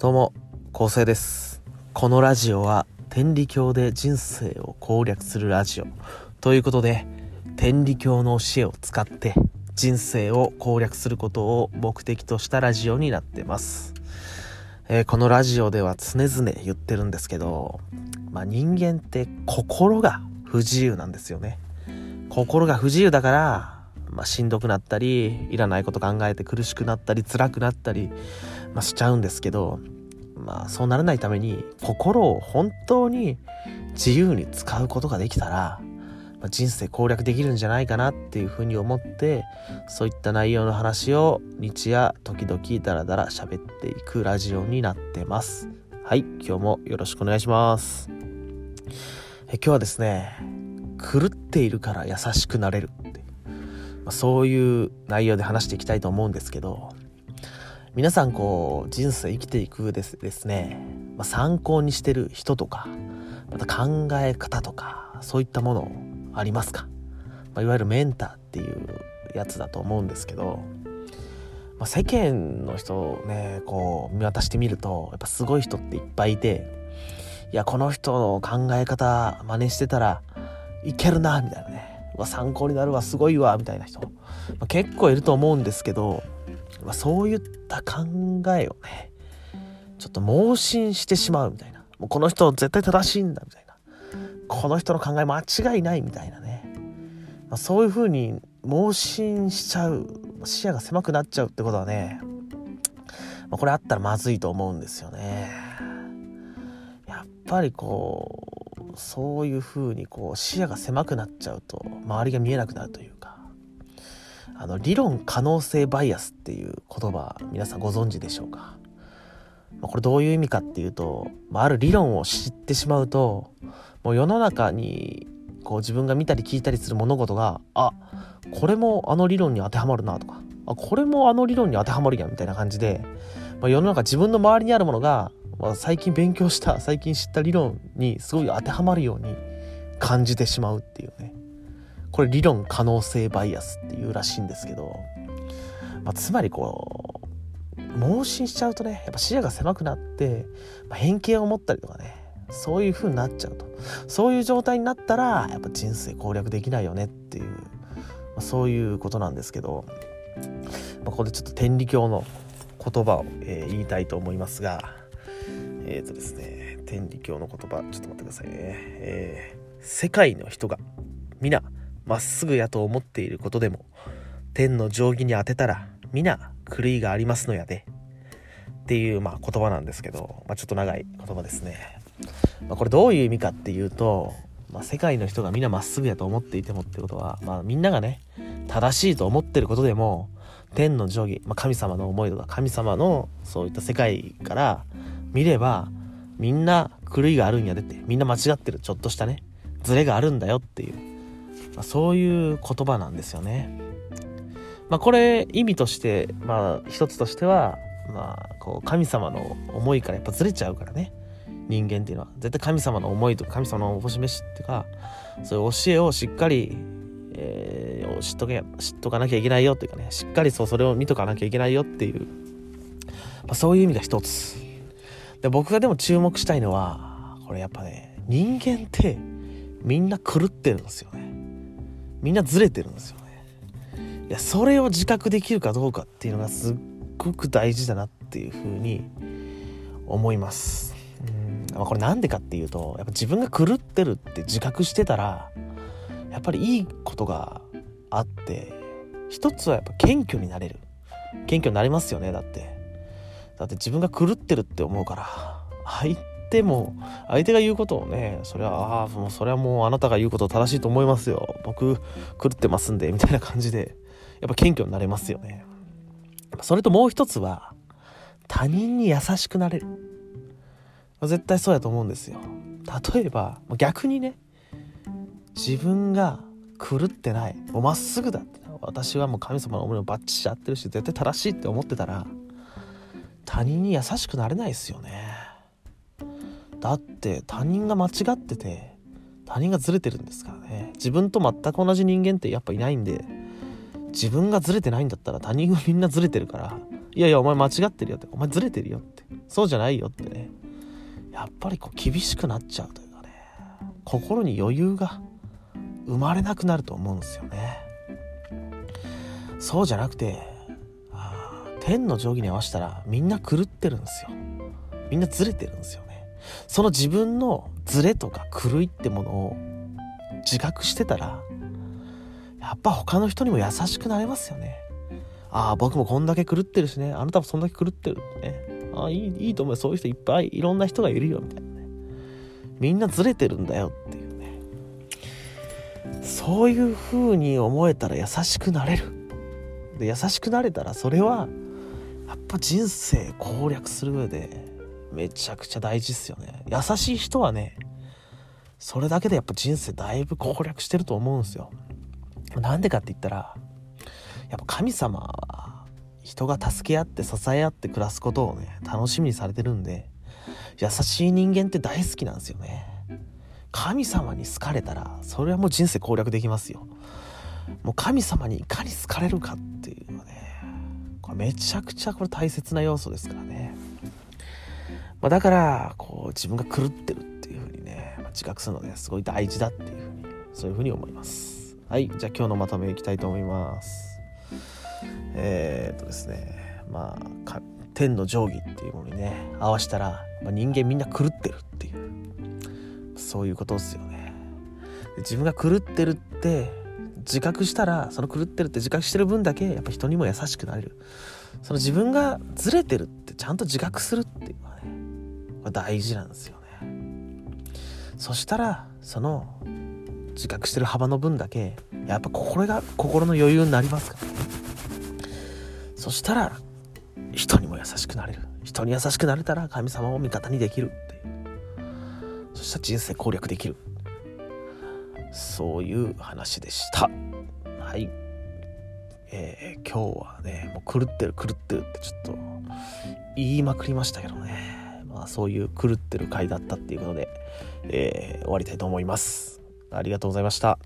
どうも、構成です。このラジオは天理教で人生を攻略するラジオ。ということで、天理教の教えを使って人生を攻略することを目的としたラジオになってます。えーこのラジオでは常々言ってるんですけど、まあ、人間って心が不自由なんですよね。心が不自由だから、まあ、しんどくなったりいらないこと考えて苦しくなったり辛くなったり、まあ、しちゃうんですけど、まあ、そうならないために心を本当に自由に使うことができたら、まあ、人生攻略できるんじゃないかなっていうふうに思ってそういった内容の話を日夜時々ダラダラ喋っていくラジオになってます。はい今日もよろしくお願いします。え今日はですね狂っているから優しくなれるって、まあ、そういう内容で話していきたいと思うんですけど皆さんこう人生生きていく上でですね、まあ、参考にしてる人とかまた考え方とかそういったものありますか、まあ、いわゆるメンターっていうやつだと思うんですけど、まあ、世間の人をねこう見渡してみるとやっぱすごい人っていっぱいいていやこの人の考え方真似してたらいけるなみたいなね。うわ参考になるわすごいわみたいな人、まあ、結構いると思うんですけど、まあ、そういった考えをねちょっと盲信してしまうみたいな。もうこの人絶対正しいんだみたいな。この人の考え間違いないみたいなね、まあ、そういう風に盲信しちゃう視野が狭くなっちゃうってことはね、まあ、これあったらまずいと思うんですよね。やっぱりこうそういう風にこう視野が狭くなっちゃうと周りが見えなくなるというかあの理論可能性バイアスっていう言葉皆さんご存知でしょうか？これどういう意味かっていうと、まあ、ある理論を知ってしまうともう世の中にこう自分が見たり聞いたりする物事があこれもあの理論に当てはまるなとかあこれもあの理論に当てはまるやんみたいな感じで、まあ、世の中自分の周りにあるものが、まあ、最近勉強した最近知った理論にすごい当てはまるように感じてしまうっていうね。これ理論可能性バイアスっていうらしいんですけど、まあ、つまりこう盲信しちゃうとねやっぱ視野が狭くなって、まあ、偏見を持ったりとかねそういう風になっちゃうと。そういう状態になったらやっぱ人生攻略できないよねっていう、まあ、そういうことなんですけど、まあ、ここでちょっと天理教の言葉を、えー言いたいと思いますがえっ、とですね天理教の言葉ちょっと待ってくださいね、えー世界の人が皆まっすぐやと思っていることでも天の定規に当てたら皆狂いがありますのやでっていう、まあ、言葉なんですけど、まあ、ちょっと長い言葉ですね。まあ、これどういう意味かっていうと、まあ、世界の人がみんなまっすぐやと思っていてもってことは、まあ、みんながね正しいと思ってることでも天の定規、まあ、神様の思いとか神様のそういった世界から見ればみんな狂いがあるんやでってみんな間違ってるちょっとしたねズレがあるんだよっていう、まあ、そういう言葉なんですよね。まあ、これ意味としてまあ一つとしてはまあこう神様の思いからやっぱずれちゃうからね。人間っていうのは。絶対神様の思いとか神様のおぼし飯っていうかそういう教えをしっかり、えー知っとけ知っとかなきゃいけないよっていうかね。しっかりそうそれを見とかなきゃいけないよっていう、まあ、そういう意味が一つ。で僕がでも注目したいのはこれやっぱね人間ってみんな狂ってるんですよね。みんなずれてるんですよね。いやそれを自覚できるかどうかっていうのがすっごく大事だなっていうふうに思います。うん、これなんでかっていうとやっぱ自分が狂ってるって自覚してたらやっぱりいいことがあって一つはやっぱ謙虚になれる。謙虚になりますよねだって。だって自分が狂ってるって思うから相手も相手が言うことをねそれはああもうそれはもうあなたが言うこと正しいと思いますよ。僕狂ってますんでみたいな感じでやっぱ謙虚になれますよね。それともう一つは他人に優しくなれる。絶対そうやと思うんですよ。例えば逆にね自分が狂ってないもうまっすぐだって私はもう神様の思いをバッチリ合ってるし絶対正しいって思ってたら他人に優しくなれないですよね。だって他人が間違ってて他人がずれてるんですからね。自分と全く同じ人間ってやっぱいないんで自分がずれてないんだったら他人がみんなずれてるからいやいやお前間違ってるよってお前ずれてるよってそうじゃないよってね。やっぱりこう厳しくなっちゃうというかね心に余裕が生まれなくなると思うんですよね。そうじゃなくて天の定規に合わせたらみんな狂ってるんですよ。みんなずれてるんですよその自分のズレとか狂いってものを自覚してたらやっぱ他の人にも優しくなれますよね。ああ僕もこんだけ狂ってるしね。あなたもそんだけ狂ってるね。ああいいいいと思うそういう人いっぱいいろんな人がいるよみたいなね。みんなずれてるんだよっていうね。そういう風に思えたら優しくなれる。で優しくなれたらそれはやっぱ人生攻略する上でめちゃくちゃ大事っすよね。優しい人はねそれだけでやっぱ人生だいぶ攻略してると思うんですよ。なんでかって言ったらやっぱ神様は人が助け合って支え合って暮らすことをね楽しみにされてるんで優しい人間って大好きなんですよね。神様に好かれたらそれはもう人生攻略できますよ。もう神様にいかに好かれるかっていうのはねこれめちゃくちゃこれ大切な要素ですからね、まあ、だからこう自分が狂ってるっていうふうにね、まあ、自覚するのねすごい大事だっていうふうにそういうふうに思います。はいじゃあ今日のまとめいきたいと思います。えー、っとですねまあ天の定規っていうものにね合わせたら、まあ、人間みんな狂ってるっていうそういうことですよね。自分が狂ってるって自覚したらその狂ってるって自覚してる分だけやっぱ人にも優しくなれる。その自分がずれてるってちゃんと自覚するっていう。のはね大事なんですよね。そしたらその自覚してる幅の分だけやっぱこれが心の余裕になりますからね。そしたら人にも優しくなれる。人に優しくなれたら神様を味方にできるっていう。そしたら人生攻略できる。そういう話でした。はい。えー、今日はねもう狂ってる狂ってるってちょっと言いまくりましたけどね。そういう狂ってる回だったっていうことで、えー、終わりたいと思いますありがとうございました。